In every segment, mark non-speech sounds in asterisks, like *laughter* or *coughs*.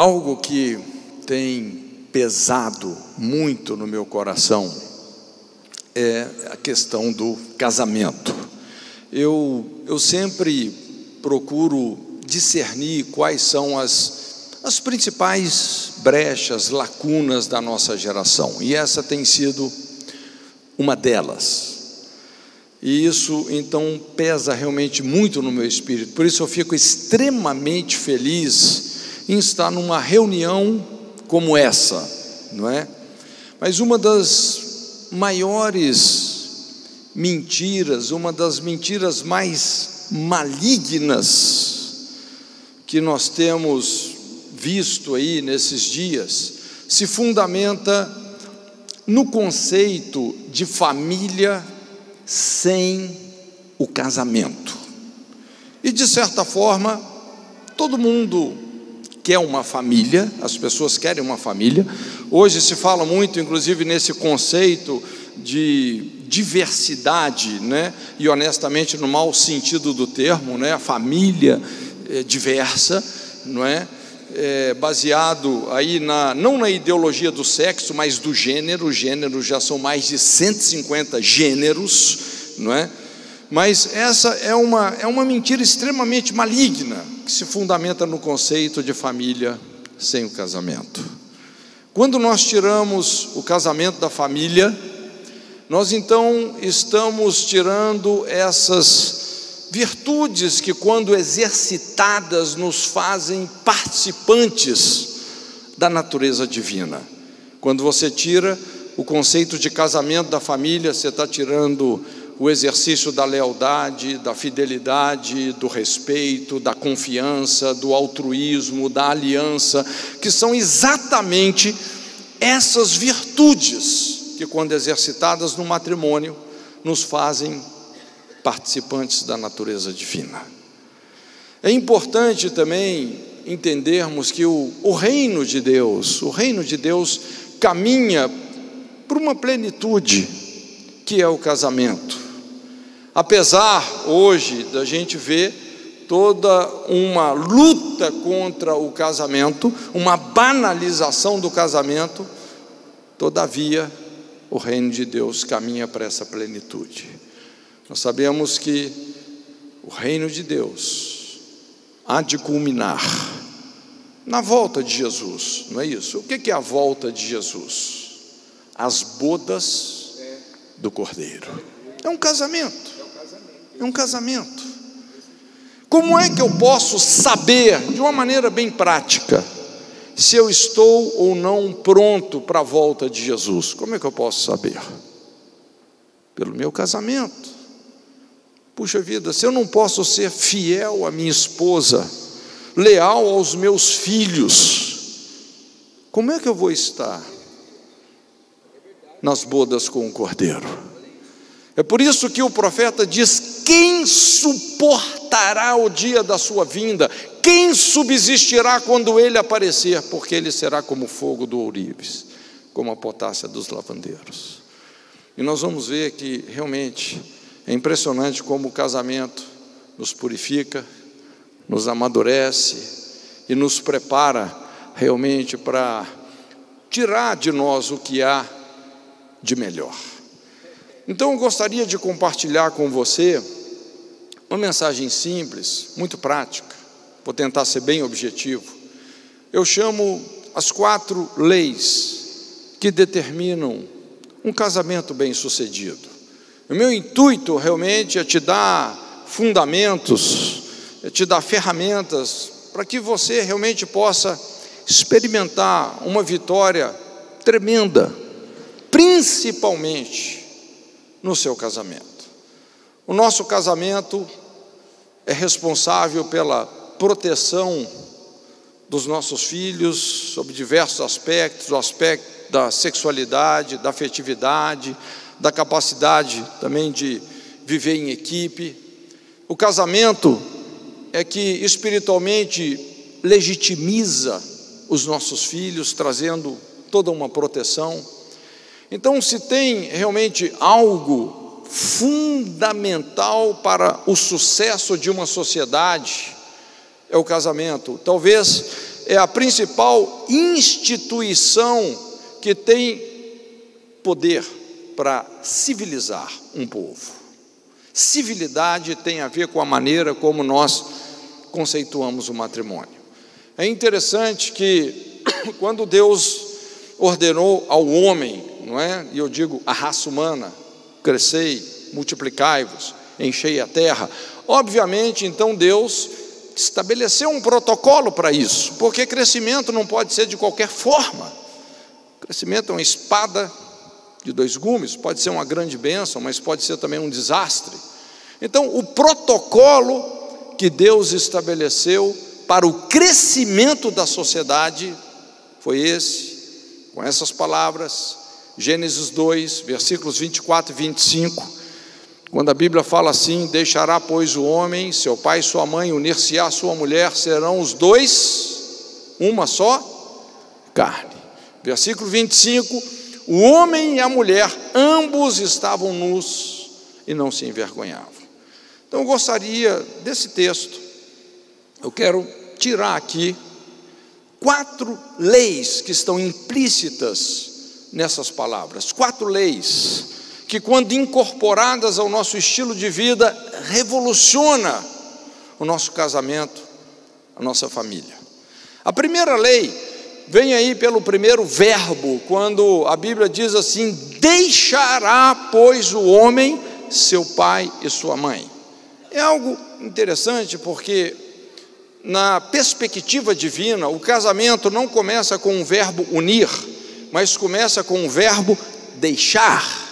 algo que tem pesado muito no meu coração é a questão do casamento. Eu, eu sempre procuro discernir quais são as, as principais brechas, lacunas da nossa geração, e essa tem sido uma delas. E isso então pesa realmente muito no meu espírito. Por isso eu fico extremamente feliz em estar numa reunião como essa, não é? Mas uma das maiores mentiras, uma das mentiras mais malignas que nós temos visto aí nesses dias, se fundamenta no conceito de família sem o casamento. E de certa forma, todo mundo quer uma família, as pessoas querem uma família. Hoje se fala muito, inclusive, nesse conceito de diversidade, né? E honestamente, no mau sentido do termo, né? A família é, diversa, não é? é? baseado aí na, não na ideologia do sexo, mas do gênero, os gêneros já são mais de 150 gêneros, não é? Mas essa é uma, é uma mentira extremamente maligna, que se fundamenta no conceito de família sem o casamento. Quando nós tiramos o casamento da família, nós então estamos tirando essas virtudes que, quando exercitadas, nos fazem participantes da natureza divina. Quando você tira o conceito de casamento da família, você está tirando o exercício da lealdade, da fidelidade, do respeito, da confiança, do altruísmo, da aliança, que são exatamente essas virtudes que, quando exercitadas no matrimônio, nos fazem participantes da natureza divina. É importante também entendermos que o, o reino de Deus, o reino de Deus caminha para uma plenitude, que é o casamento. Apesar hoje da gente ver toda uma luta contra o casamento, uma banalização do casamento, todavia o reino de Deus caminha para essa plenitude. Nós sabemos que o reino de Deus há de culminar na volta de Jesus, não é isso? O que é a volta de Jesus? As bodas do Cordeiro. É um casamento. É um casamento. Como é que eu posso saber, de uma maneira bem prática, se eu estou ou não pronto para a volta de Jesus? Como é que eu posso saber? Pelo meu casamento. Puxa vida, se eu não posso ser fiel à minha esposa, leal aos meus filhos, como é que eu vou estar nas bodas com o cordeiro? É por isso que o profeta diz: quem suportará o dia da sua vinda? Quem subsistirá quando ele aparecer? Porque ele será como o fogo do ourives, como a potácia dos lavandeiros. E nós vamos ver que realmente é impressionante como o casamento nos purifica, nos amadurece e nos prepara realmente para tirar de nós o que há de melhor. Então eu gostaria de compartilhar com você uma mensagem simples, muito prática, vou tentar ser bem objetivo. Eu chamo as quatro leis que determinam um casamento bem-sucedido. O meu intuito realmente é te dar fundamentos, é te dar ferramentas para que você realmente possa experimentar uma vitória tremenda, principalmente no seu casamento. O nosso casamento é responsável pela proteção dos nossos filhos sobre diversos aspectos, o aspecto da sexualidade, da afetividade, da capacidade também de viver em equipe. O casamento é que espiritualmente legitimiza os nossos filhos, trazendo toda uma proteção. Então, se tem realmente algo fundamental para o sucesso de uma sociedade, é o casamento. Talvez é a principal instituição que tem poder para civilizar um povo. Civilidade tem a ver com a maneira como nós conceituamos o matrimônio. É interessante que *coughs* quando Deus ordenou ao homem, não é? E eu digo a raça humana, crescei, multiplicai-vos, enchei a terra. Obviamente, então Deus estabeleceu um protocolo para isso, porque crescimento não pode ser de qualquer forma. Crescimento é uma espada de dois gumes, pode ser uma grande bênção, mas pode ser também um desastre. Então, o protocolo que Deus estabeleceu para o crescimento da sociedade foi esse, com essas palavras, Gênesis 2, versículos 24 e 25. Quando a Bíblia fala assim: Deixará, pois, o homem, seu pai e sua mãe, unir-se-á à sua mulher, serão os dois uma só carne. Versículo 25: O homem e a mulher, ambos estavam nus e não se envergonhavam. Então eu gostaria desse texto, eu quero tirar aqui quatro leis que estão implícitas nessas palavras, quatro leis que, quando incorporadas ao nosso estilo de vida, revoluciona o nosso casamento, a nossa família. A primeira lei vem aí pelo primeiro verbo, quando a Bíblia diz assim: Deixará, pois, o homem seu pai e sua mãe. É algo interessante porque, na perspectiva divina, o casamento não começa com o verbo unir, mas começa com o verbo deixar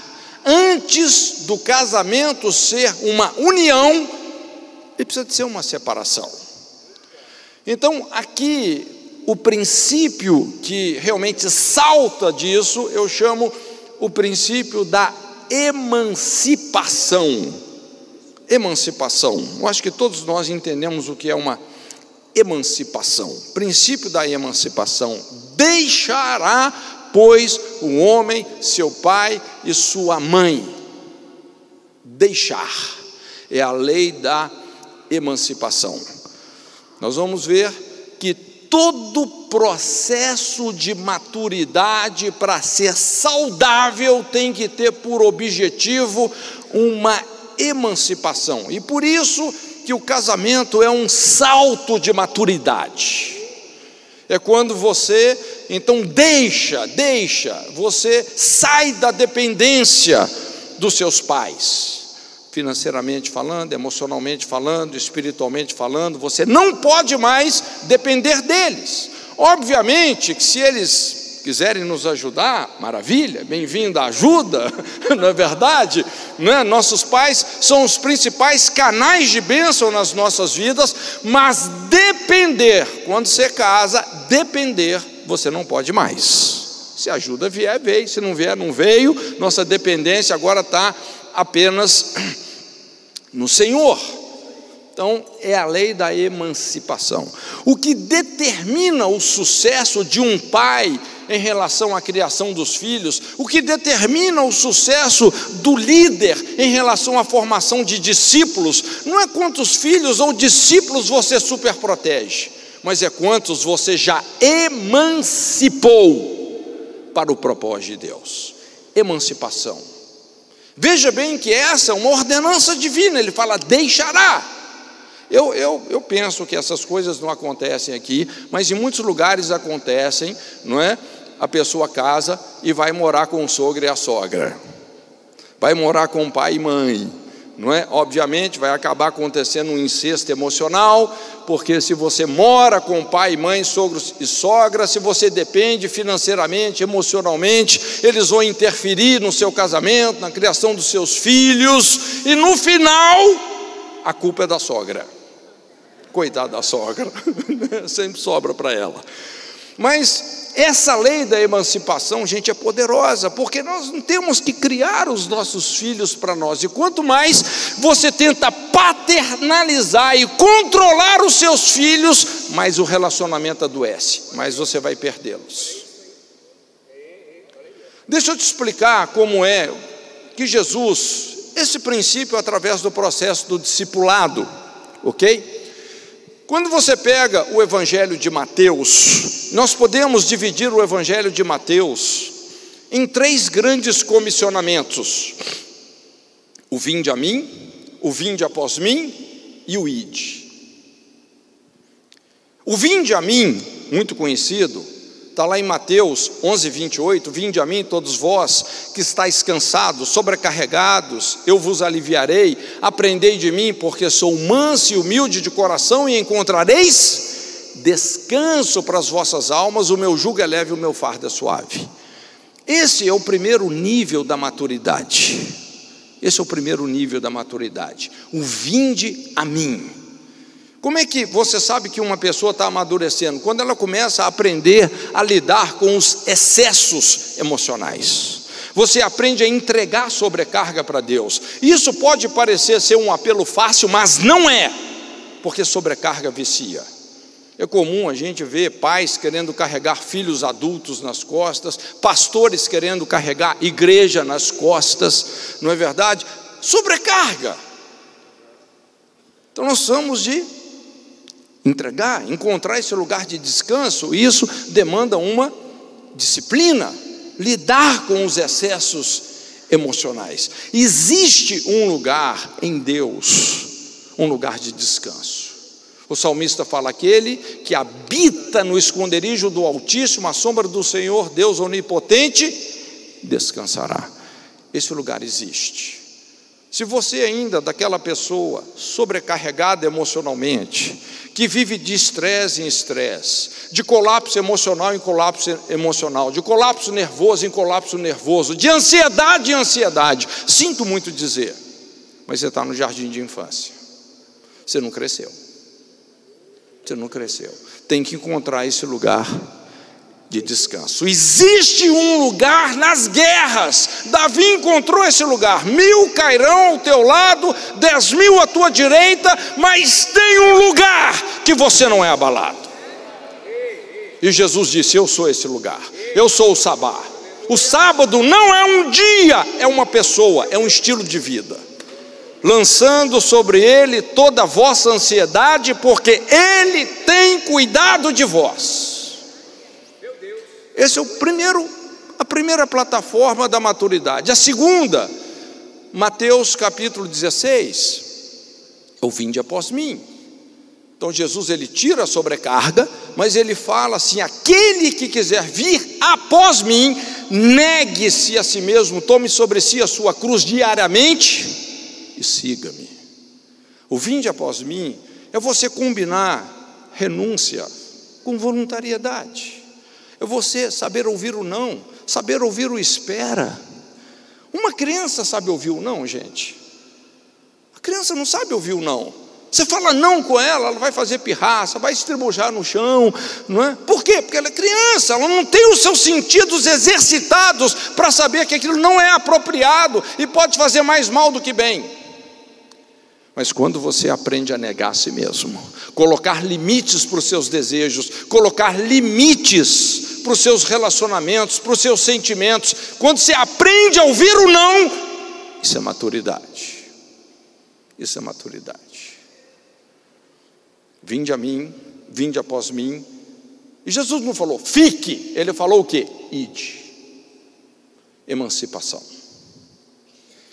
antes do casamento ser uma união, ele precisa de ser uma separação. Então, aqui, o princípio que realmente salta disso, eu chamo o princípio da emancipação. Emancipação. Eu acho que todos nós entendemos o que é uma emancipação. Princípio da emancipação. Deixará pois, o homem, seu pai e sua mãe. Deixar é a lei da emancipação. Nós vamos ver que todo processo de maturidade para ser saudável tem que ter por objetivo uma emancipação. E por isso que o casamento é um salto de maturidade. É quando você então deixa, deixa, você sai da dependência dos seus pais, financeiramente falando, emocionalmente falando, espiritualmente falando, você não pode mais depender deles. Obviamente que se eles quiserem nos ajudar, maravilha, bem-vinda ajuda, *laughs* não é verdade? Né? Nossos pais são os principais canais de bênção nas nossas vidas, mas depender, quando você casa, depender você não pode mais. Se ajuda vier, veio. Se não vier, não veio. Nossa dependência agora está apenas no Senhor. Então, é a lei da emancipação. O que determina o sucesso de um pai em relação à criação dos filhos, o que determina o sucesso do líder em relação à formação de discípulos, não é quantos filhos ou discípulos você superprotege, mas é quantos você já emancipou para o propósito de Deus. Emancipação. Veja bem que essa é uma ordenança divina, ele fala: deixará. Eu, eu, eu penso que essas coisas não acontecem aqui, mas em muitos lugares acontecem, não é? A pessoa casa e vai morar com o sogro e a sogra, vai morar com o pai e mãe, não é? Obviamente vai acabar acontecendo um incesto emocional, porque se você mora com pai, mãe, sogros e sogra, se você depende financeiramente, emocionalmente, eles vão interferir no seu casamento, na criação dos seus filhos, e no final, a culpa é da sogra. Coitada da sogra, *laughs* sempre sobra para ela. Mas essa lei da emancipação, gente, é poderosa, porque nós não temos que criar os nossos filhos para nós, e quanto mais você tenta paternalizar e controlar os seus filhos, mais o relacionamento adoece, mais você vai perdê-los. Deixa eu te explicar como é que Jesus, esse princípio através do processo do discipulado, ok? Quando você pega o Evangelho de Mateus, nós podemos dividir o Evangelho de Mateus em três grandes comissionamentos: o vinde a mim, o vinde após mim e o ide. O vinde a mim, muito conhecido, está lá em Mateus 11, 28, vinde a mim todos vós que estáis cansados, sobrecarregados, eu vos aliviarei, aprendei de mim, porque sou manso e humilde de coração e encontrareis descanso para as vossas almas, o meu jugo é leve o meu fardo é suave. Esse é o primeiro nível da maturidade. Esse é o primeiro nível da maturidade. O vinde a mim. Como é que você sabe que uma pessoa está amadurecendo? Quando ela começa a aprender a lidar com os excessos emocionais. Você aprende a entregar sobrecarga para Deus. Isso pode parecer ser um apelo fácil, mas não é, porque sobrecarga vicia. É comum a gente ver pais querendo carregar filhos adultos nas costas, pastores querendo carregar igreja nas costas, não é verdade? Sobrecarga. Então nós somos de entregar, encontrar esse lugar de descanso, isso demanda uma disciplina, lidar com os excessos emocionais. Existe um lugar em Deus, um lugar de descanso. O salmista fala: aquele que habita no esconderijo do Altíssimo, a sombra do Senhor, Deus onipotente, descansará. Esse lugar existe. Se você ainda daquela pessoa sobrecarregada emocionalmente, que vive de estresse em estresse, de colapso emocional em colapso emocional, de colapso nervoso em colapso nervoso, de ansiedade em ansiedade, sinto muito dizer, mas você está no jardim de infância, você não cresceu. Você não cresceu. Tem que encontrar esse lugar de descanso. Existe um lugar nas guerras. Davi encontrou esse lugar. Mil cairão ao teu lado, dez mil à tua direita, mas tem um lugar que você não é abalado. E Jesus disse: Eu sou esse lugar. Eu sou o sabá. O sábado não é um dia, é uma pessoa, é um estilo de vida lançando sobre ele toda a vossa ansiedade, porque ele tem cuidado de vós. Esse é o primeiro, a primeira plataforma da maturidade. A segunda, Mateus capítulo 16, o vinde após mim. Então Jesus ele tira a sobrecarga, mas ele fala assim: aquele que quiser vir após mim, negue-se a si mesmo, tome sobre si a sua cruz diariamente e siga-me. O vinde após mim é você combinar renúncia com voluntariedade. É você saber ouvir o não, saber ouvir o espera. Uma criança sabe ouvir o não, gente. A criança não sabe ouvir o não. Você fala não com ela, ela vai fazer pirraça, vai estribujar no chão, não é? Por quê? Porque ela é criança, ela não tem os seus sentidos exercitados para saber que aquilo não é apropriado e pode fazer mais mal do que bem. Mas quando você aprende a negar a si mesmo, colocar limites para os seus desejos, colocar limites para os seus relacionamentos, para os seus sentimentos, quando você aprende a ouvir o não, isso é maturidade. Isso é maturidade. Vinde a mim, vinde após mim. E Jesus não falou, fique, ele falou o que? Ide. Emancipação.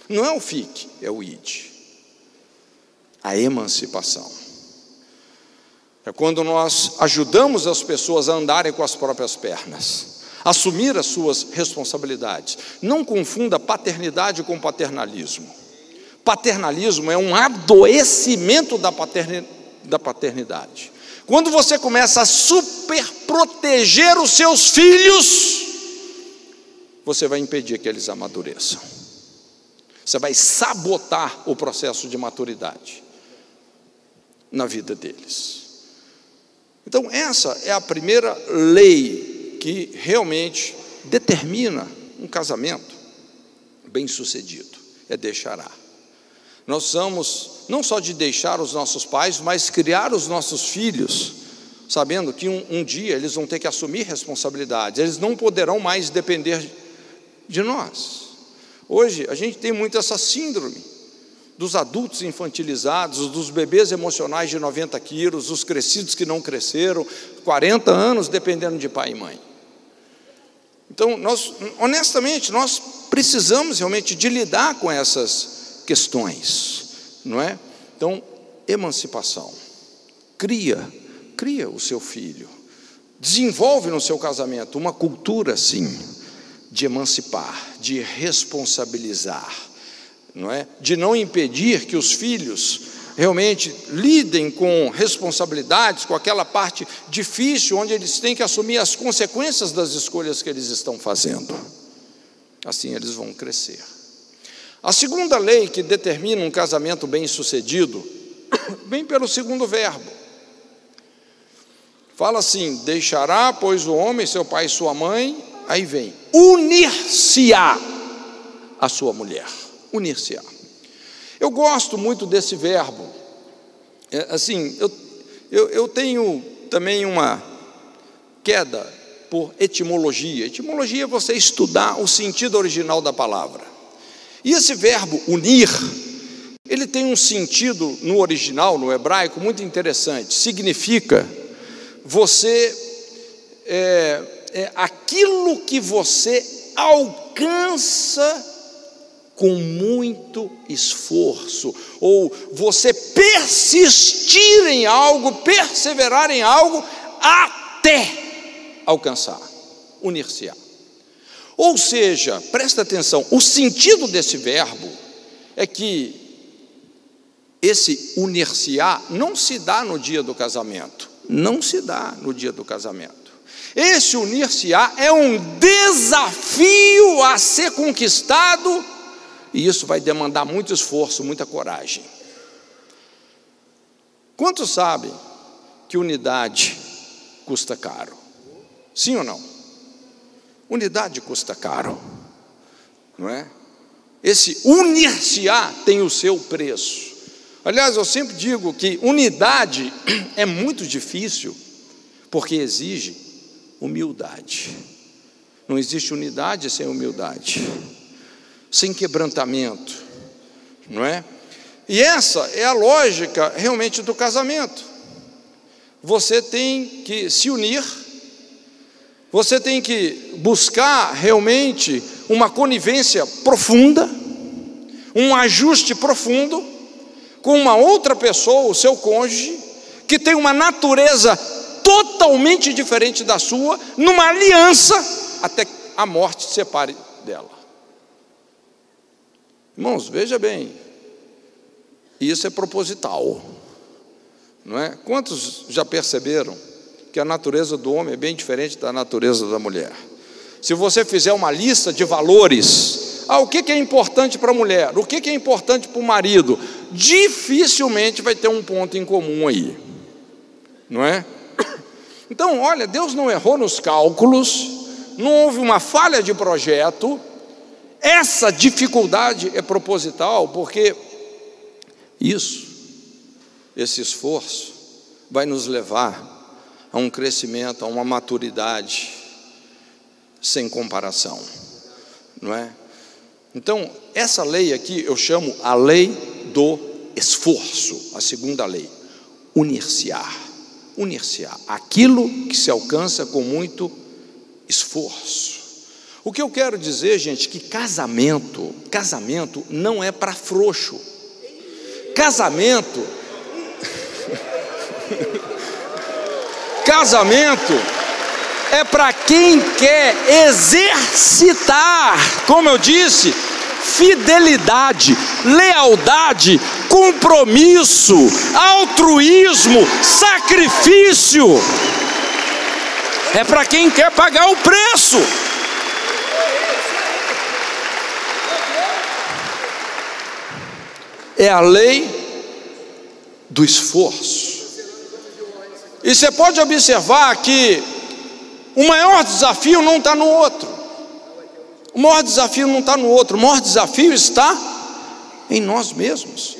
Não é o fique, é o ide a emancipação. É quando nós ajudamos as pessoas a andarem com as próprias pernas, assumir as suas responsabilidades. Não confunda paternidade com paternalismo. Paternalismo é um adoecimento da, da paternidade. Quando você começa a superproteger os seus filhos, você vai impedir que eles amadureçam. Você vai sabotar o processo de maturidade na vida deles. Então, essa é a primeira lei que realmente determina um casamento bem-sucedido: é deixará. Nós somos não só de deixar os nossos pais, mas criar os nossos filhos, sabendo que um, um dia eles vão ter que assumir responsabilidades, eles não poderão mais depender de nós. Hoje a gente tem muito essa síndrome dos adultos infantilizados, dos bebês emocionais de 90 quilos, dos crescidos que não cresceram, 40 anos dependendo de pai e mãe. Então, nós, honestamente, nós precisamos realmente de lidar com essas questões, não é? Então, emancipação. Cria, cria o seu filho. Desenvolve no seu casamento uma cultura assim de emancipar, de responsabilizar, não é? De não impedir que os filhos realmente lidem com responsabilidades, com aquela parte difícil onde eles têm que assumir as consequências das escolhas que eles estão fazendo. Assim eles vão crescer. A segunda lei que determina um casamento bem-sucedido *coughs* vem pelo segundo verbo. Fala assim: deixará, pois, o homem, seu pai e sua mãe, aí vem, unir-se-á a sua mulher. Unir-se-á. Eu gosto muito desse verbo. É, assim, eu, eu, eu tenho também uma queda por etimologia. Etimologia é você estudar o sentido original da palavra. E esse verbo unir, ele tem um sentido no original, no hebraico, muito interessante. Significa você, é, é aquilo que você alcança com muito esforço, ou você persistir em algo, perseverar em algo até alcançar, unir-se-á. Ou seja, presta atenção, o sentido desse verbo é que esse unir-se-á não se dá no dia do casamento, não se dá no dia do casamento. Esse unir-se-á é um desafio a ser conquistado e isso vai demandar muito esforço, muita coragem. Quantos sabem que unidade custa caro? Sim ou não? Unidade custa caro, não é? Esse unir-se-á tem o seu preço. Aliás, eu sempre digo que unidade *clears throat* é muito difícil, porque exige humildade. Não existe unidade sem humildade sem quebrantamento, não é? E essa é a lógica realmente do casamento. Você tem que se unir, você tem que buscar realmente uma conivência profunda, um ajuste profundo com uma outra pessoa, o seu cônjuge, que tem uma natureza totalmente diferente da sua, numa aliança até a morte separe dela. Irmãos, veja bem, isso é proposital, não é? Quantos já perceberam que a natureza do homem é bem diferente da natureza da mulher? Se você fizer uma lista de valores, ah, o que é importante para a mulher, o que é importante para o marido, dificilmente vai ter um ponto em comum aí, não é? Então, olha, Deus não errou nos cálculos, não houve uma falha de projeto, essa dificuldade é proposital, porque isso, esse esforço, vai nos levar a um crescimento, a uma maturidade sem comparação, não é? Então, essa lei aqui eu chamo a lei do esforço, a segunda lei, unir-se-á, unir-se-á, aquilo que se alcança com muito esforço. O que eu quero dizer, gente, que casamento, casamento não é para frouxo. Casamento *laughs* Casamento é para quem quer exercitar, como eu disse, fidelidade, lealdade, compromisso, altruísmo, sacrifício. É para quem quer pagar o preço. É a lei do esforço. E você pode observar que o maior desafio não está no outro. O maior desafio não está no outro, o maior desafio está em nós mesmos.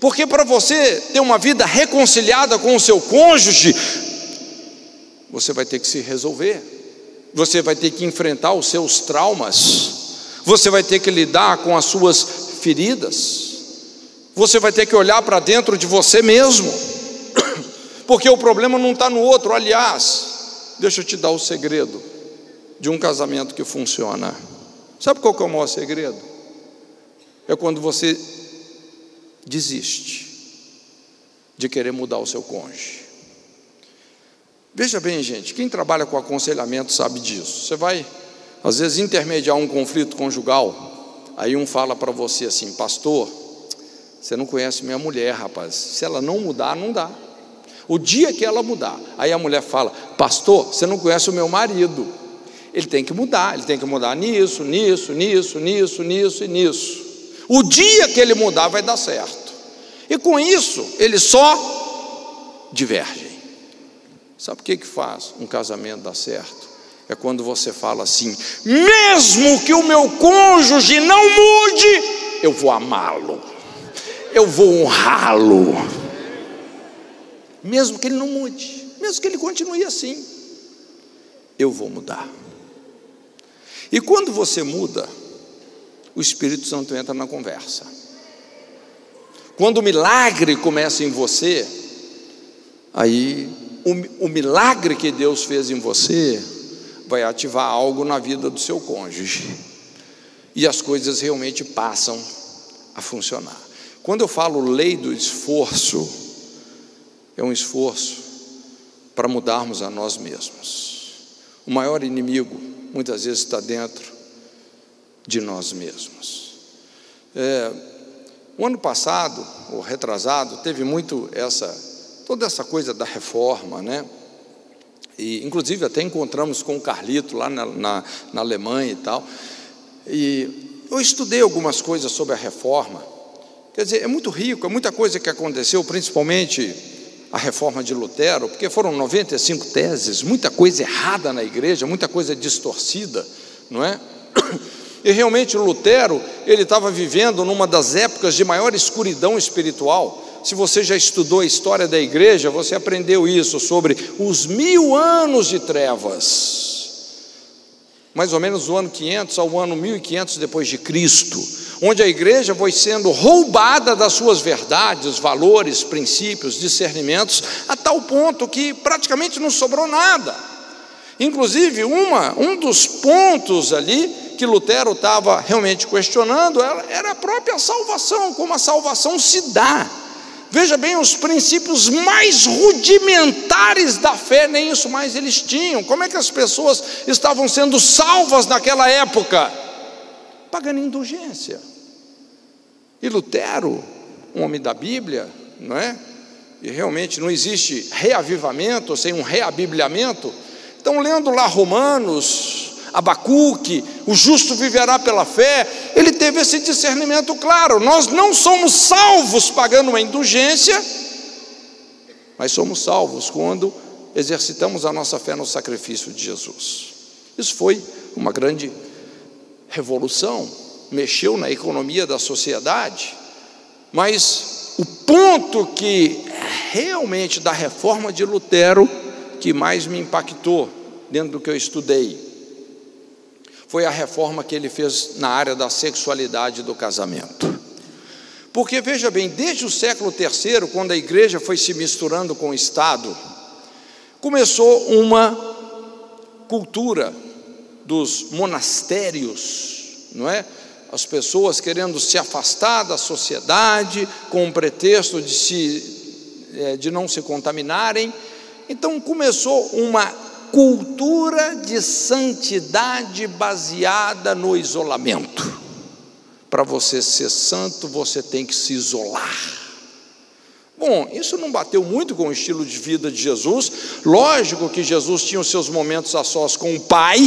Porque para você ter uma vida reconciliada com o seu cônjuge, você vai ter que se resolver, você vai ter que enfrentar os seus traumas, você vai ter que lidar com as suas feridas Você vai ter que olhar para dentro de você mesmo, *coughs* porque o problema não está no outro. Aliás, deixa eu te dar o segredo de um casamento que funciona. Sabe qual que é o maior segredo? É quando você desiste de querer mudar o seu cônjuge. Veja bem, gente, quem trabalha com aconselhamento sabe disso. Você vai, às vezes, intermediar um conflito conjugal, aí um fala para você assim, pastor, você não conhece minha mulher, rapaz. Se ela não mudar, não dá. O dia que ela mudar, aí a mulher fala, pastor, você não conhece o meu marido. Ele tem que mudar, ele tem que mudar nisso, nisso, nisso, nisso, nisso e nisso. O dia que ele mudar, vai dar certo. E com isso, ele só diverge. Sabe o que, que faz um casamento dar certo? É quando você fala assim: mesmo que o meu cônjuge não mude, eu vou amá-lo, eu vou honrá-lo, mesmo que ele não mude, mesmo que ele continue assim, eu vou mudar. E quando você muda, o Espírito Santo entra na conversa. Quando o milagre começa em você, aí o, o milagre que Deus fez em você vai ativar algo na vida do seu cônjuge. E as coisas realmente passam a funcionar. Quando eu falo lei do esforço, é um esforço para mudarmos a nós mesmos. O maior inimigo, muitas vezes, está dentro de nós mesmos. É, o ano passado, ou retrasado, teve muito essa toda essa coisa da reforma, né? E, inclusive, até encontramos com o Carlito lá na, na, na Alemanha e tal. E eu estudei algumas coisas sobre a reforma. Quer dizer, é muito rico, é muita coisa que aconteceu, principalmente a reforma de Lutero, porque foram 95 teses, muita coisa errada na igreja, muita coisa distorcida, não é? E realmente Lutero, ele estava vivendo numa das épocas de maior escuridão espiritual. Se você já estudou a história da igreja, você aprendeu isso sobre os mil anos de trevas, mais ou menos do ano 500 ao ano 1500 depois de Cristo, onde a igreja foi sendo roubada das suas verdades, valores, princípios, discernimentos, a tal ponto que praticamente não sobrou nada. Inclusive, uma, um dos pontos ali que Lutero estava realmente questionando era a própria salvação, como a salvação se dá. Veja bem, os princípios mais rudimentares da fé, nem isso mais eles tinham. Como é que as pessoas estavam sendo salvas naquela época? Pagando indulgência. E Lutero, um homem da Bíblia, não é? E realmente não existe reavivamento sem um reabibliamento. Então, lendo lá Romanos, Abacuque, o justo viverá pela fé, ele teve esse discernimento claro. Nós não somos salvos pagando uma indulgência, mas somos salvos quando exercitamos a nossa fé no sacrifício de Jesus. Isso foi uma grande revolução, mexeu na economia da sociedade, mas o ponto que realmente da reforma de Lutero que mais me impactou dentro do que eu estudei foi a reforma que ele fez na área da sexualidade do casamento. Porque veja bem, desde o século III, quando a igreja foi se misturando com o Estado, começou uma cultura dos monastérios, não é? As pessoas querendo se afastar da sociedade com o pretexto de, se, eh, de não se contaminarem. Então começou uma cultura de santidade baseada no isolamento. Para você ser santo, você tem que se isolar. Bom, isso não bateu muito com o estilo de vida de Jesus. Lógico que Jesus tinha os seus momentos a sós com o Pai,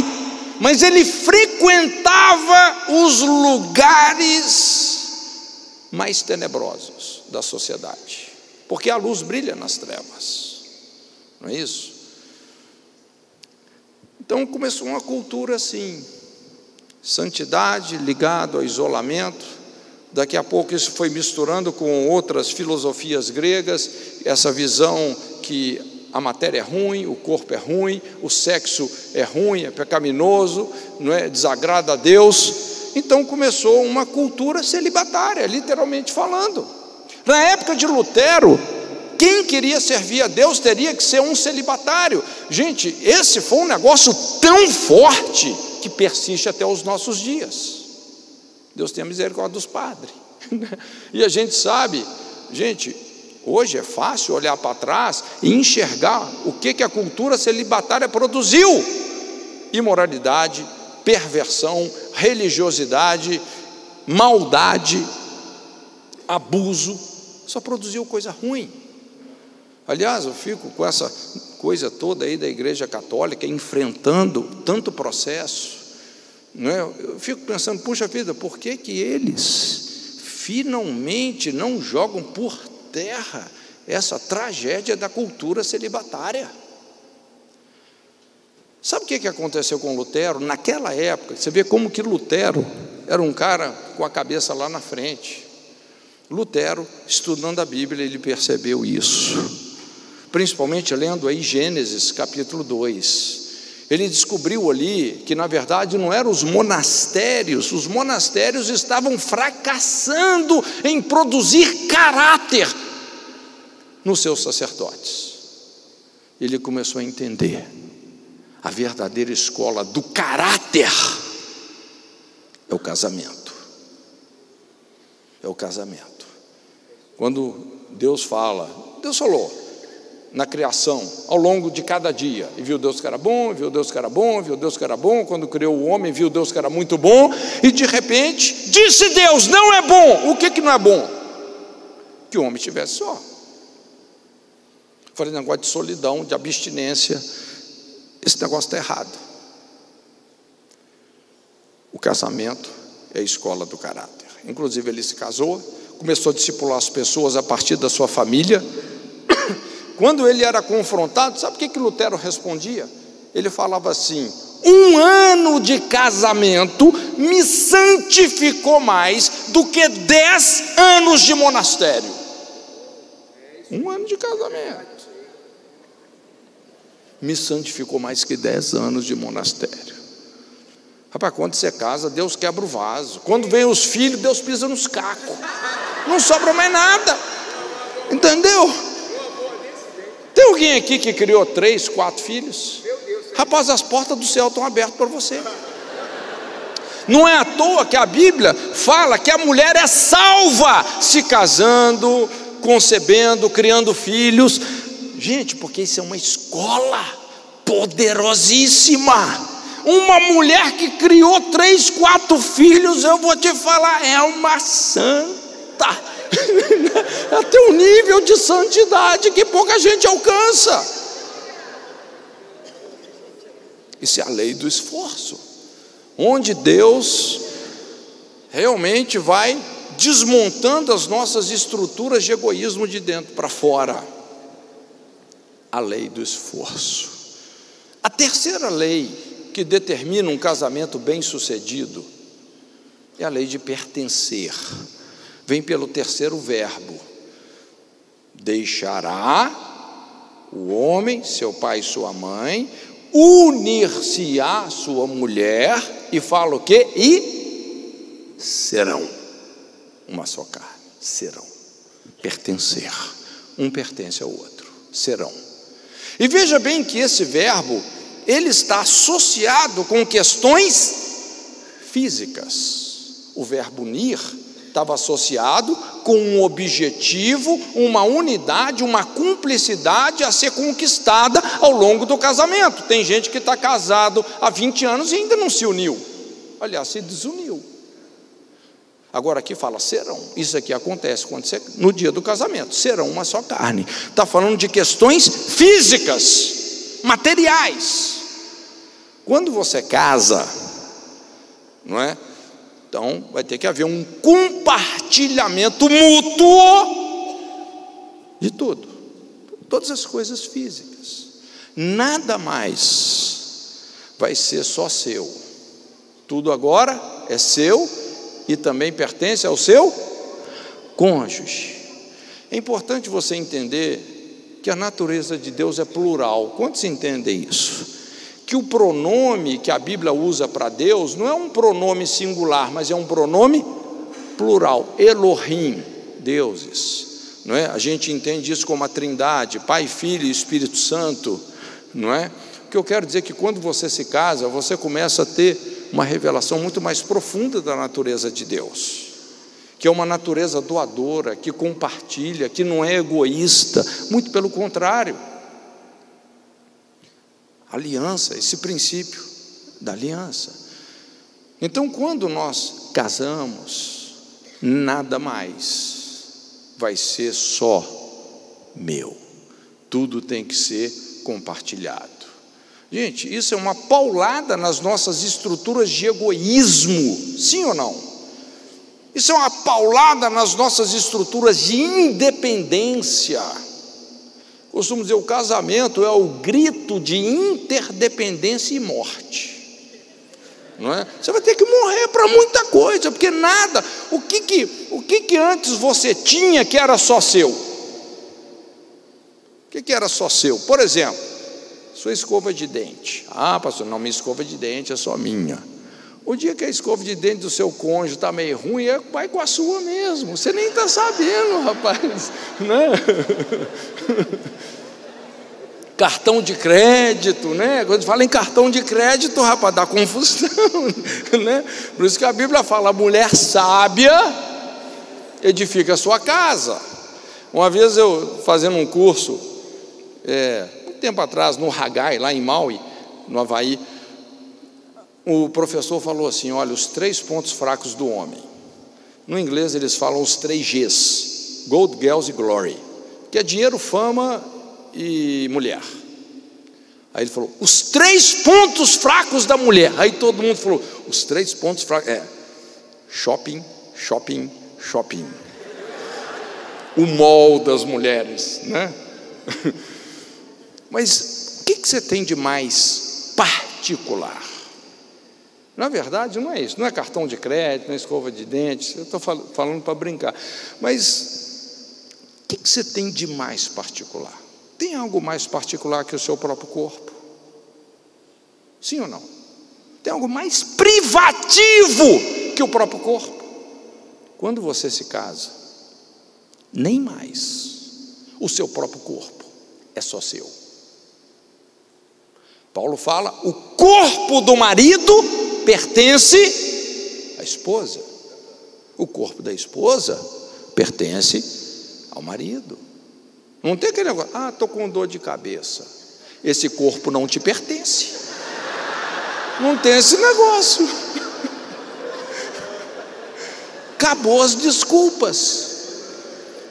mas ele frequentava os lugares mais tenebrosos da sociedade, porque a luz brilha nas trevas, não é isso? Então começou uma cultura assim, santidade ligado ao isolamento. Daqui a pouco isso foi misturando com outras filosofias gregas, essa visão que a matéria é ruim, o corpo é ruim, o sexo é ruim, é pecaminoso, não é desagrada a Deus. Então começou uma cultura celibatária, literalmente falando. Na época de Lutero, quem queria servir a Deus teria que ser um celibatário. Gente, esse foi um negócio tão forte que persiste até os nossos dias. Deus tem a misericórdia dos padres. *laughs* e a gente sabe, gente, hoje é fácil olhar para trás e enxergar o que, que a cultura celibatária produziu: imoralidade, perversão, religiosidade, maldade, abuso, só produziu coisa ruim. Aliás, eu fico com essa coisa toda aí da Igreja Católica enfrentando tanto processo. É? Eu fico pensando, puxa vida, por que, que eles finalmente não jogam por terra essa tragédia da cultura celibatária? Sabe o que, aconteceu com Lutero? Naquela época, você vê como que Lutero era um cara com a cabeça lá na frente. Lutero, estudando a Bíblia, ele percebeu isso. Principalmente lendo aí Gênesis capítulo 2. Ele descobriu ali que, na verdade, não eram os monastérios, os monastérios estavam fracassando em produzir caráter nos seus sacerdotes. Ele começou a entender a verdadeira escola do caráter é o casamento. É o casamento. Quando Deus fala, Deus falou na criação, ao longo de cada dia, e viu Deus que era bom, viu Deus que era bom, viu Deus que era bom, quando criou o homem, viu Deus que era muito bom, e de repente, disse Deus: não é bom. O que, que não é bom? Que o homem estivesse só. Falei negócio de solidão, de abstinência, esse negócio está errado. O casamento é a escola do caráter. Inclusive, ele se casou, começou a discipular as pessoas a partir da sua família. Quando ele era confrontado, sabe o que, que Lutero respondia? Ele falava assim: um ano de casamento me santificou mais do que dez anos de monastério. Um ano de casamento me santificou mais que dez anos de monastério. Rapaz, quando você casa, Deus quebra o vaso. Quando vem os filhos, Deus pisa nos cacos. Não sobra mais nada. Entendeu? Tem alguém aqui que criou três, quatro filhos? Rapaz, as portas do céu estão abertas para você. Não é à toa que a Bíblia fala que a mulher é salva se casando, concebendo, criando filhos. Gente, porque isso é uma escola poderosíssima. Uma mulher que criou três, quatro filhos, eu vou te falar, é uma santa. *laughs* Até um nível de santidade que pouca gente alcança. Isso é a lei do esforço, onde Deus realmente vai desmontando as nossas estruturas de egoísmo de dentro para fora a lei do esforço. A terceira lei que determina um casamento bem-sucedido é a lei de pertencer. Vem pelo terceiro verbo: deixará o homem, seu pai e sua mãe, unir-se-á sua mulher e fala o quê? E serão uma só carne, serão pertencer. Um pertence ao outro, serão. E veja bem que esse verbo, ele está associado com questões físicas. O verbo unir estava associado com um objetivo, uma unidade, uma cumplicidade a ser conquistada ao longo do casamento. Tem gente que está casado há 20 anos e ainda não se uniu. Aliás, se desuniu. Agora aqui fala serão. Isso aqui acontece quando você, no dia do casamento. Serão uma só carne. Está falando de questões físicas, materiais. Quando você casa, não é? Então vai ter que haver um compartilhamento mútuo de tudo. Todas as coisas físicas. Nada mais vai ser só seu. Tudo agora é seu e também pertence ao seu cônjuge. É importante você entender que a natureza de Deus é plural. Quantos entendem isso? Que o pronome que a Bíblia usa para Deus não é um pronome singular, mas é um pronome plural. Elohim, deuses. não é? A gente entende isso como a Trindade, Pai, Filho e Espírito Santo, não é? O que eu quero dizer é que quando você se casa, você começa a ter uma revelação muito mais profunda da natureza de Deus, que é uma natureza doadora, que compartilha, que não é egoísta, muito pelo contrário. Aliança, esse princípio da aliança. Então, quando nós casamos, nada mais vai ser só meu. Tudo tem que ser compartilhado. Gente, isso é uma paulada nas nossas estruturas de egoísmo, sim ou não? Isso é uma paulada nas nossas estruturas de independência. Costumo dizer, o casamento é o grito de interdependência e morte não é? Você vai ter que morrer para muita coisa, porque nada. O que que, o que que antes você tinha que era só seu? O que que era só seu? Por exemplo, sua escova de dente. Ah, pastor, não, minha escova de dente é só minha. O dia que a escova de dente do seu cônjuge está meio ruim, é, vai com a sua mesmo. Você nem está sabendo, rapaz. *laughs* Né? cartão de crédito, né? Quando fala em cartão de crédito, rapaz, dá confusão, *laughs* né? Por isso que a Bíblia fala: a mulher sábia edifica a sua casa. Uma vez eu fazendo um curso, é, um tempo atrás, no Hagai, lá em Maui, no Havaí, o professor falou assim: olha, os três pontos fracos do homem. No inglês eles falam os três Gs: Gold, Girls e Glory, que é dinheiro, fama e mulher. Aí ele falou: os três pontos fracos da mulher. Aí todo mundo falou: os três pontos fracos. É, shopping, shopping, shopping. O mol das mulheres, né? *laughs* Mas o que, que você tem de mais particular? Na verdade, não é isso, não é cartão de crédito, não é escova de dentes, eu estou falando para brincar. Mas o que, que você tem de mais particular? Tem algo mais particular que o seu próprio corpo? Sim ou não? Tem algo mais privativo que o próprio corpo? Quando você se casa, nem mais o seu próprio corpo é só seu. Paulo fala: o corpo do marido pertence à esposa, o corpo da esposa pertence ao marido. Não tem aquele negócio, ah, estou com dor de cabeça. Esse corpo não te pertence. Não tem esse negócio. Acabou as desculpas.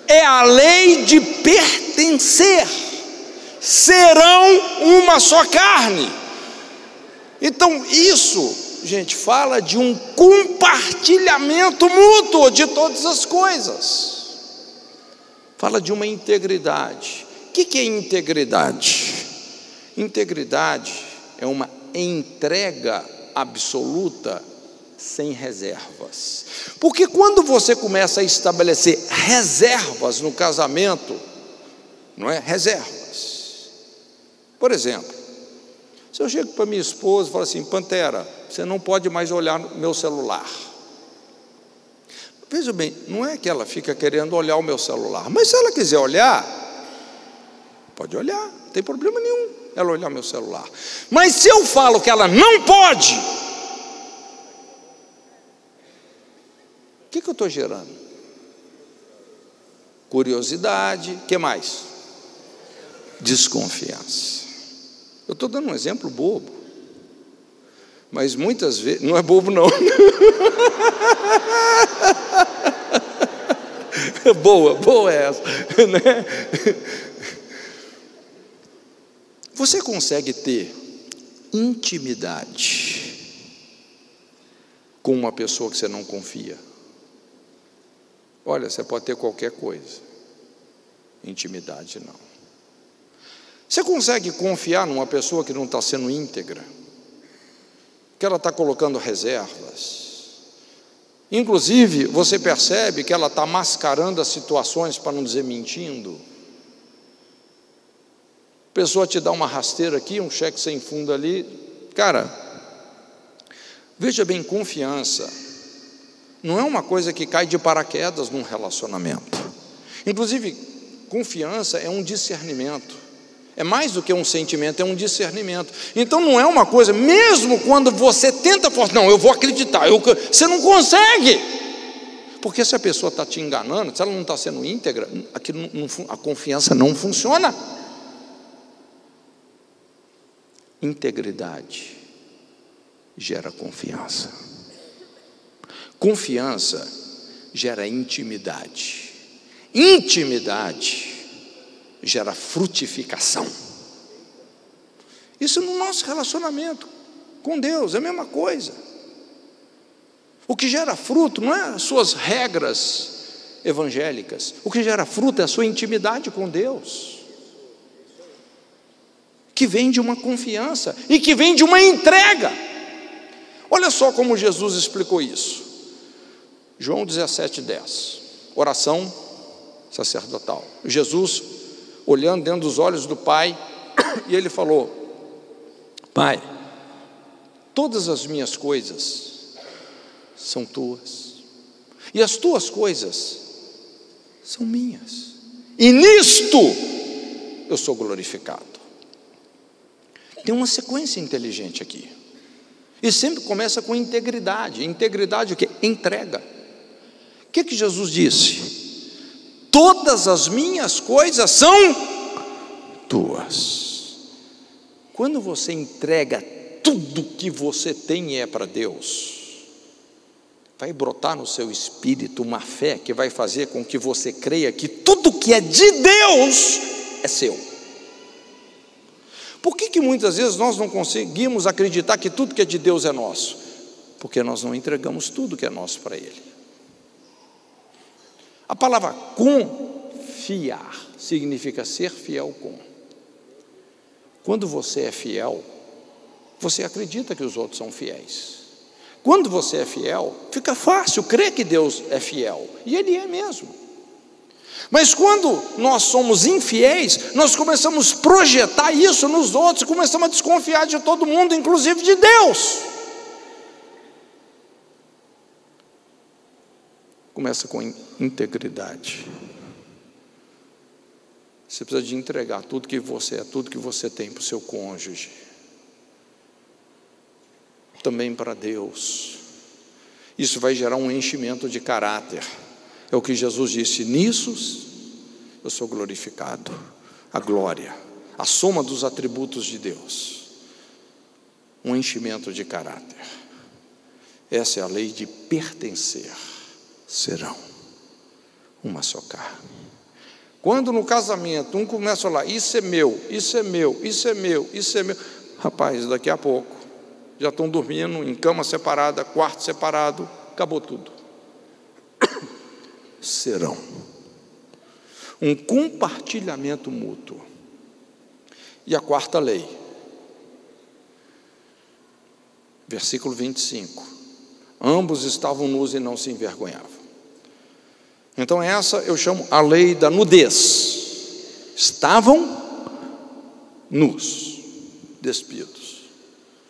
É a lei de pertencer. Serão uma só carne. Então, isso, gente, fala de um compartilhamento mútuo de todas as coisas fala de uma integridade. O que é integridade? Integridade é uma entrega absoluta sem reservas. Porque quando você começa a estabelecer reservas no casamento, não é? Reservas. Por exemplo, se eu chego para minha esposa e falo assim, Pantera, você não pode mais olhar meu celular. Veja bem, não é que ela fica querendo olhar o meu celular, mas se ela quiser olhar, pode olhar, não tem problema nenhum ela olhar meu celular. Mas se eu falo que ela não pode, o que, que eu estou gerando? Curiosidade, que mais? Desconfiança. Eu estou dando um exemplo bobo. Mas muitas vezes, não é bobo não. *laughs* boa, boa é essa. *laughs* Né? Você consegue ter intimidade com uma pessoa que você não confia? Olha, você pode ter qualquer coisa, intimidade não. Você consegue confiar numa pessoa que não está sendo íntegra? Que ela está colocando reservas? Inclusive, você percebe que ela está mascarando as situações para não dizer mentindo. A pessoa te dá uma rasteira aqui, um cheque sem fundo ali. Cara, veja bem, confiança não é uma coisa que cai de paraquedas num relacionamento. Inclusive, confiança é um discernimento. É mais do que um sentimento, é um discernimento. Então não é uma coisa, mesmo quando você tenta, não, eu vou acreditar, eu, você não consegue. Porque se a pessoa está te enganando, se ela não está sendo íntegra, aquilo não, a confiança não funciona. Integridade gera confiança. Confiança gera intimidade. Intimidade gera frutificação. Isso no nosso relacionamento com Deus é a mesma coisa. O que gera fruto não é as suas regras evangélicas, o que gera fruto é a sua intimidade com Deus, que vem de uma confiança e que vem de uma entrega. Olha só como Jesus explicou isso. João 17:10. Oração sacerdotal. Jesus olhando dentro dos olhos do Pai, *coughs* e ele falou: Pai, todas as minhas coisas são tuas, e as tuas coisas são minhas, e nisto eu sou glorificado. Tem uma sequência inteligente aqui. E sempre começa com integridade. Integridade o que? Entrega. O que, que Jesus disse? Todas as minhas coisas são tuas. Quando você entrega tudo que você tem é para Deus, vai brotar no seu espírito uma fé que vai fazer com que você creia que tudo que é de Deus é seu. Por que, que muitas vezes nós não conseguimos acreditar que tudo que é de Deus é nosso? Porque nós não entregamos tudo que é nosso para Ele. A palavra confiar significa ser fiel com. Quando você é fiel, você acredita que os outros são fiéis. Quando você é fiel, fica fácil crer que Deus é fiel, e Ele é mesmo. Mas quando nós somos infiéis, nós começamos a projetar isso nos outros, começamos a desconfiar de todo mundo, inclusive de Deus. Começa com integridade. Você precisa de entregar tudo que você é, tudo que você tem para o seu cônjuge. Também para Deus. Isso vai gerar um enchimento de caráter. É o que Jesus disse: nisso eu sou glorificado. A glória, a soma dos atributos de Deus. Um enchimento de caráter. Essa é a lei de pertencer serão uma só carne. Quando no casamento um começa a falar, isso é meu, isso é meu, isso é meu, isso é meu, rapaz, daqui a pouco já estão dormindo em cama separada, quarto separado, acabou tudo. *coughs* Serão um compartilhamento mútuo. E a quarta lei, versículo 25: ambos estavam nus e não se envergonhavam. Então, essa eu chamo a lei da nudez. Estavam nus, despidos,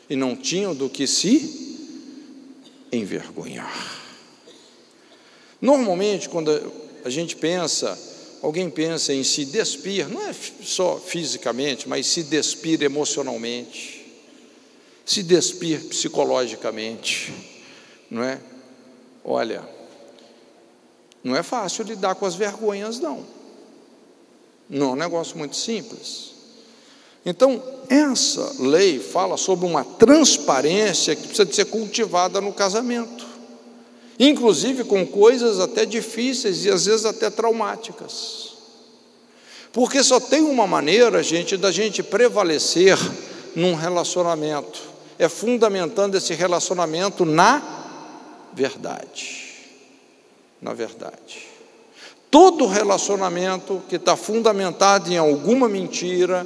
e não tinham do que se envergonhar. Normalmente, quando a gente pensa, alguém pensa em se despir, não é só fisicamente, mas se despir emocionalmente, se despir psicologicamente, não é? Olha, não é fácil lidar com as vergonhas, não. Não é um negócio muito simples. Então, essa lei fala sobre uma transparência que precisa de ser cultivada no casamento, inclusive com coisas até difíceis e às vezes até traumáticas. Porque só tem uma maneira, gente, da gente prevalecer num relacionamento, é fundamentando esse relacionamento na verdade na verdade. Todo relacionamento que está fundamentado em alguma mentira,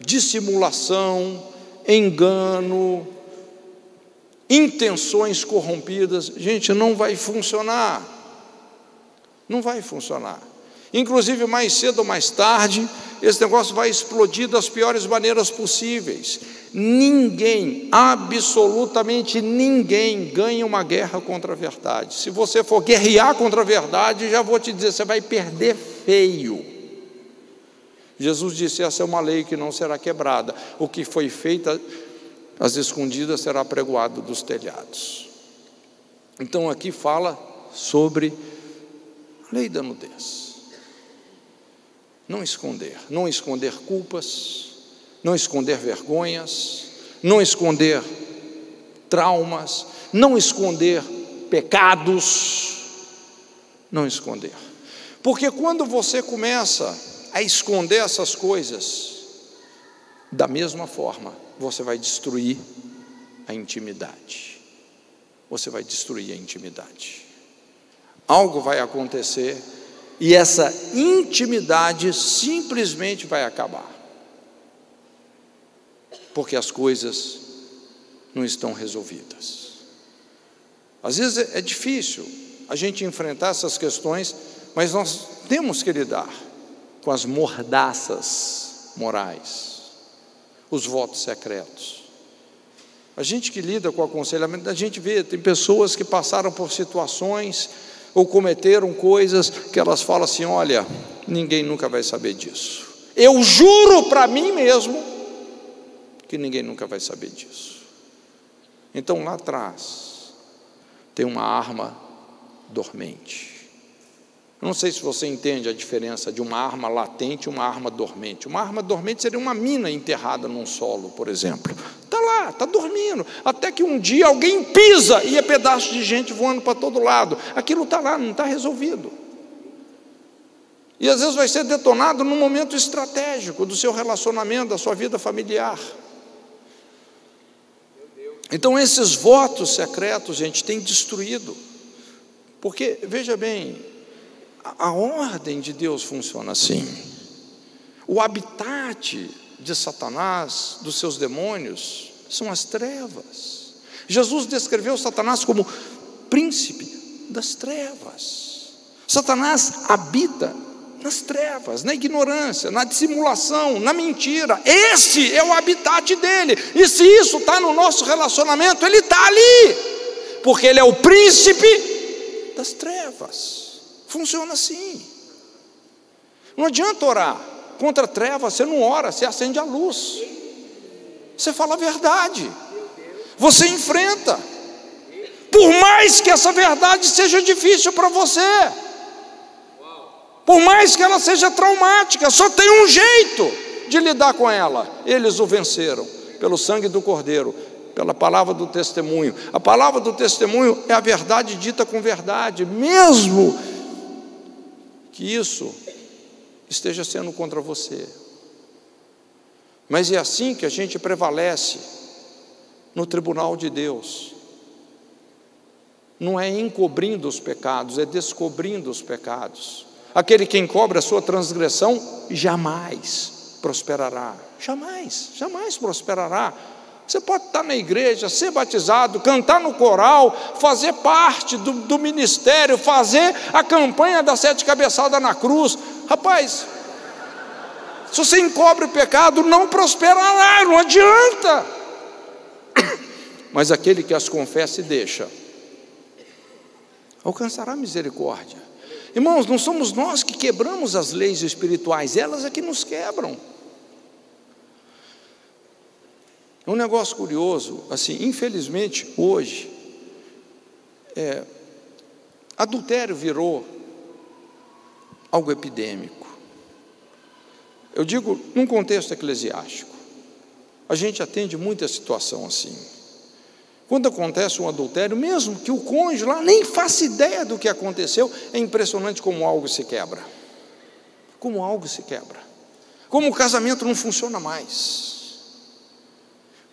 dissimulação, engano, intenções corrompidas, gente, não vai funcionar. Não vai funcionar. Inclusive, mais cedo ou mais tarde, esse negócio vai explodir das piores maneiras possíveis. Ninguém, absolutamente ninguém, ganha uma guerra contra a verdade. Se você for guerrear contra a verdade, já vou te dizer, você vai perder feio. Jesus disse: essa é uma lei que não será quebrada. O que foi feito às escondidas será pregoado dos telhados. Então aqui fala sobre a lei da nudez. Não esconder, não esconder culpas, não esconder vergonhas, não esconder traumas, não esconder pecados, não esconder. Porque quando você começa a esconder essas coisas, da mesma forma, você vai destruir a intimidade. Você vai destruir a intimidade. Algo vai acontecer e essa intimidade simplesmente vai acabar. Porque as coisas não estão resolvidas. Às vezes é difícil a gente enfrentar essas questões, mas nós temos que lidar com as mordaças morais, os votos secretos. A gente que lida com aconselhamento, a gente vê, tem pessoas que passaram por situações ou cometeram coisas que elas falam assim: olha, ninguém nunca vai saber disso. Eu juro para mim mesmo que ninguém nunca vai saber disso. Então lá atrás tem uma arma dormente. Não sei se você entende a diferença de uma arma latente e uma arma dormente. Uma arma dormente seria uma mina enterrada num solo, por exemplo. Está lá, está dormindo. Até que um dia alguém pisa e é pedaço de gente voando para todo lado. Aquilo está lá, não está resolvido. E às vezes vai ser detonado num momento estratégico do seu relacionamento, da sua vida familiar. Então, esses votos secretos, gente, tem destruído. Porque, veja bem, a ordem de Deus funciona assim. O habitat de Satanás, dos seus demônios, são as trevas. Jesus descreveu Satanás como príncipe das trevas. Satanás habita nas trevas, na ignorância, na dissimulação, na mentira. Esse é o habitat dele. E se isso está no nosso relacionamento, ele está ali, porque ele é o príncipe das trevas. Funciona assim. Não adianta orar contra trevas, você não ora, você acende a luz. Você fala a verdade. Você enfrenta. Por mais que essa verdade seja difícil para você. Por mais que ela seja traumática, só tem um jeito de lidar com ela. Eles o venceram pelo sangue do Cordeiro, pela palavra do testemunho. A palavra do testemunho é a verdade dita com verdade, mesmo que isso esteja sendo contra você. Mas é assim que a gente prevalece no tribunal de Deus. Não é encobrindo os pecados, é descobrindo os pecados. Aquele que encobre a sua transgressão jamais prosperará. Jamais, jamais prosperará. Você pode estar na igreja, ser batizado, cantar no coral, fazer parte do, do ministério, fazer a campanha da sete cabeçada na cruz. Rapaz, se você encobre o pecado, não prosperará, não adianta. Mas aquele que as confessa e deixa, alcançará misericórdia. Irmãos, não somos nós que quebramos as leis espirituais, elas é que nos quebram. É um negócio curioso, assim, infelizmente, hoje, é, adultério virou algo epidêmico. Eu digo num contexto eclesiástico. A gente atende muita situação assim. Quando acontece um adultério, mesmo que o cônjuge lá nem faça ideia do que aconteceu, é impressionante como algo se quebra. Como algo se quebra. Como o casamento não funciona mais.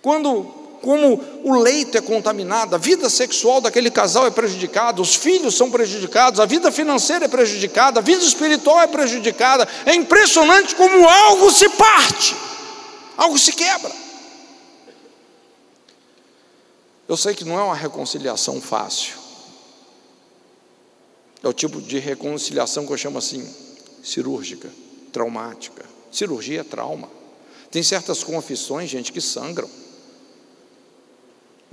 Quando, como o leito é contaminado, a vida sexual daquele casal é prejudicada, os filhos são prejudicados, a vida financeira é prejudicada, a vida espiritual é prejudicada. É impressionante como algo se parte, algo se quebra. Eu sei que não é uma reconciliação fácil. É o tipo de reconciliação que eu chamo assim, cirúrgica, traumática. Cirurgia é trauma. Tem certas confissões, gente, que sangram.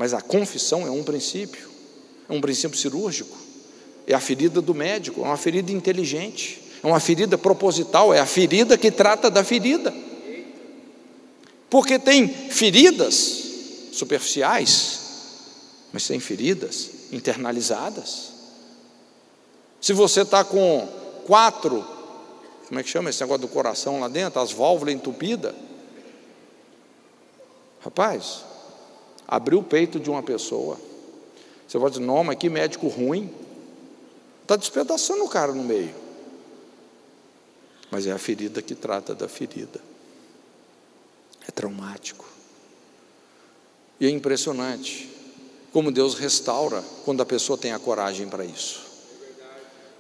Mas a confissão é um princípio, é um princípio cirúrgico, é a ferida do médico, é uma ferida inteligente. É uma ferida proposital, é a ferida que trata da ferida. Porque tem feridas superficiais, mas tem feridas internalizadas. Se você está com quatro, como é que chama esse negócio do coração lá dentro, as válvulas entupidas, rapaz, abriu o peito de uma pessoa. Você pode dizer, não, mas que médico ruim. Está despedaçando o cara no meio. Mas é a ferida que trata da ferida. É traumático. E é impressionante como Deus restaura quando a pessoa tem a coragem para isso.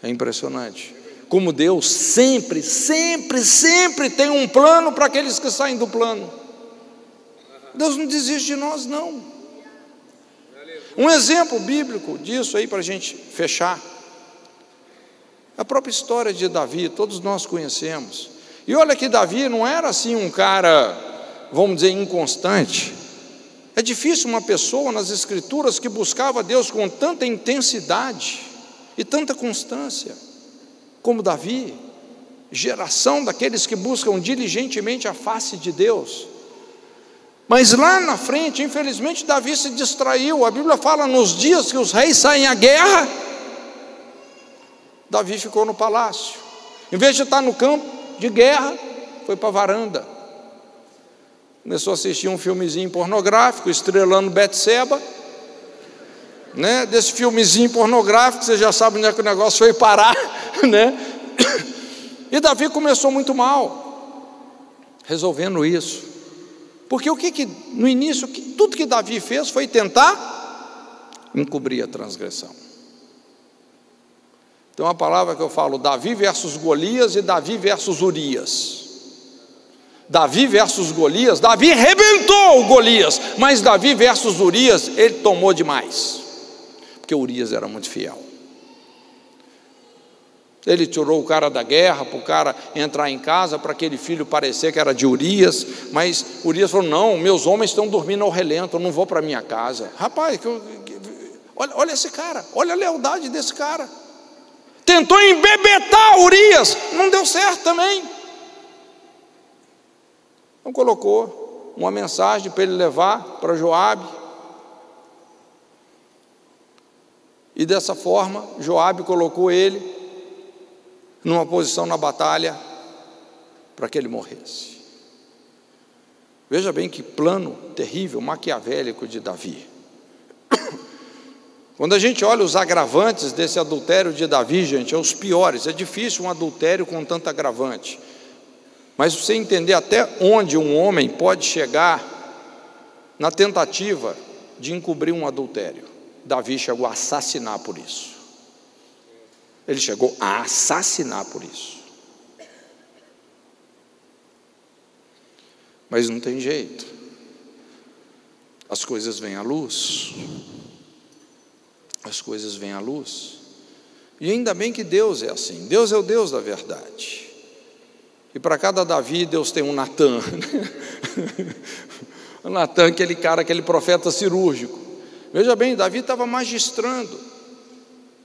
É impressionante. Como Deus sempre, sempre, sempre tem um plano para aqueles que saem do plano. Deus não desiste de nós, não. Um exemplo bíblico disso aí para a gente fechar. A própria história de Davi, todos nós conhecemos. E olha que Davi não era assim um cara, vamos dizer, inconstante. É difícil uma pessoa nas Escrituras que buscava Deus com tanta intensidade e tanta constância, como Davi, geração daqueles que buscam diligentemente a face de Deus. Mas lá na frente, infelizmente, Davi se distraiu. A Bíblia fala nos dias que os reis saem à guerra, Davi ficou no palácio. Em vez de estar no campo de guerra, foi para a varanda. Começou a assistir um filmezinho pornográfico, estrelando Betseba. Né? Desse filmezinho pornográfico, você já sabe onde é que o negócio foi parar, *laughs* né? E Davi começou muito mal, resolvendo isso. Porque o que, que no início, que, tudo que Davi fez foi tentar encobrir a transgressão. Então a palavra que eu falo, Davi versus Golias e Davi versus Urias. Davi versus Golias, Davi rebentou o Golias, mas Davi versus Urias, ele tomou demais, porque Urias era muito fiel. Ele tirou o cara da guerra para o cara entrar em casa, para aquele filho parecer que era de Urias, mas Urias falou: Não, meus homens estão dormindo ao relento, eu não vou para minha casa. Rapaz, olha, olha esse cara, olha a lealdade desse cara. Tentou embebetar Urias, não deu certo também. Então colocou uma mensagem para ele levar para Joabe. E dessa forma, Joabe colocou ele numa posição na batalha para que ele morresse. Veja bem que plano terrível, maquiavélico de Davi. *coughs* Quando a gente olha os agravantes desse adultério de Davi, gente, é os piores. É difícil um adultério com tanto agravante. Mas você entender até onde um homem pode chegar na tentativa de encobrir um adultério. Davi chegou a assassinar por isso. Ele chegou a assassinar por isso. Mas não tem jeito. As coisas vêm à luz. As coisas vêm à luz. E ainda bem que Deus é assim. Deus é o Deus da verdade. E para cada Davi, Deus tem um Natan. *laughs* o Natan, aquele cara, aquele profeta cirúrgico. Veja bem, Davi estava magistrando,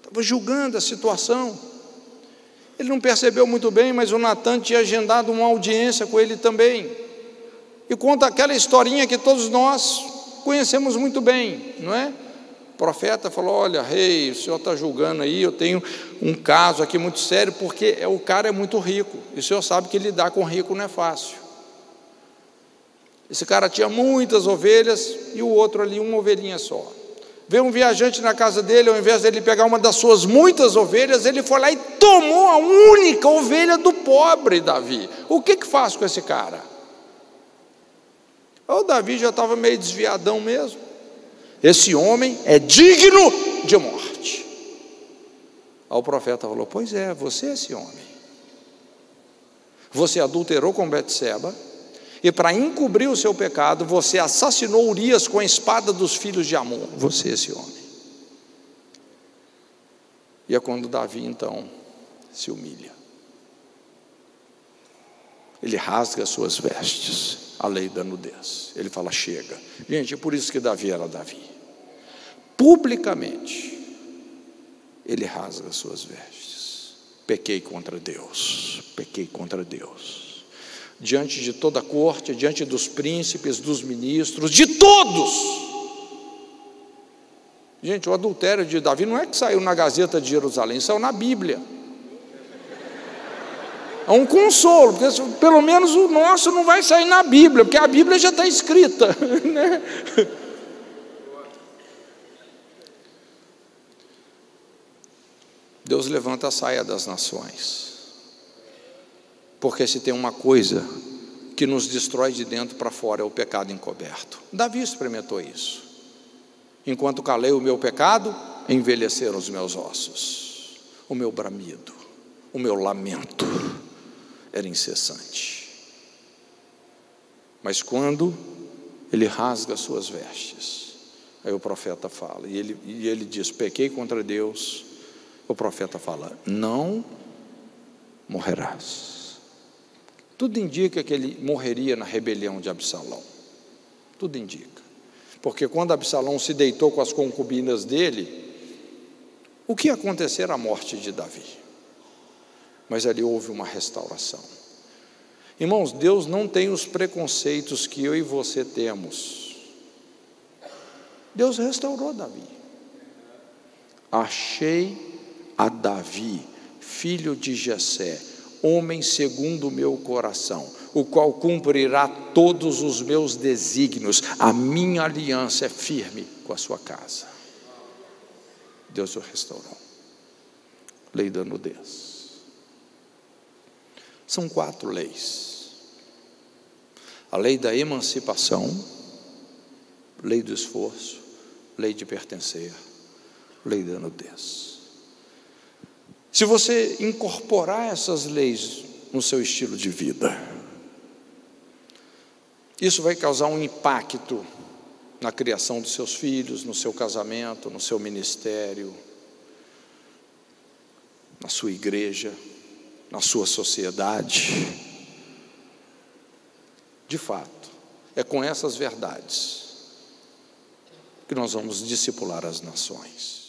estava julgando a situação. Ele não percebeu muito bem, mas o Natan tinha agendado uma audiência com ele também. E conta aquela historinha que todos nós conhecemos muito bem, não é? O profeta falou: Olha, rei, o senhor está julgando aí, eu tenho um caso aqui muito sério, porque o cara é muito rico, e o senhor sabe que lidar com rico não é fácil. Esse cara tinha muitas ovelhas e o outro ali, uma ovelhinha só. Veio um viajante na casa dele, ao invés dele pegar uma das suas muitas ovelhas, ele foi lá e tomou a única ovelha do pobre Davi. O que que faz com esse cara? O Davi já estava meio desviadão mesmo. Esse homem é digno de morte. Aí o profeta falou: Pois é, você é esse homem. Você adulterou com Betseba, e para encobrir o seu pecado, você assassinou Urias com a espada dos filhos de Amon. Você é esse homem. E é quando Davi então se humilha. Ele rasga as suas vestes a lei da nudez. Ele fala: chega. Gente, é por isso que Davi era Davi. Publicamente, ele rasga as suas vestes. pequei contra Deus, pequei contra Deus. Diante de toda a corte, diante dos príncipes, dos ministros, de todos. Gente, o adultério de Davi não é que saiu na Gazeta de Jerusalém, saiu na Bíblia. É um consolo, porque pelo menos o nosso não vai sair na Bíblia, porque a Bíblia já está escrita. *laughs* Né? Deus levanta a saia das nações. Porque se tem uma coisa que nos destrói de dentro para fora é o pecado encoberto. Davi experimentou isso. Enquanto calei o meu pecado, envelheceram os meus ossos. O meu bramido, o meu lamento era incessante. Mas quando ele rasga suas vestes, aí o profeta fala, e ele, e ele diz: Pequei contra Deus o profeta fala: Não morrerás. Tudo indica que ele morreria na rebelião de Absalão. Tudo indica. Porque quando Absalão se deitou com as concubinas dele, o que acontecer à morte de Davi? Mas ali houve uma restauração. Irmãos, Deus não tem os preconceitos que eu e você temos. Deus restaurou Davi. Achei a Davi, filho de Jessé, homem segundo o meu coração, o qual cumprirá todos os meus desígnios. A minha aliança é firme com a sua casa. Deus o restaurou. Lei da nudez. São quatro leis. A lei da emancipação, lei do esforço, lei de pertencer, lei da nudez. Se você incorporar essas leis no seu estilo de vida, isso vai causar um impacto na criação dos seus filhos, no seu casamento, no seu ministério, na sua igreja, na sua sociedade. De fato, é com essas verdades que nós vamos discipular as nações.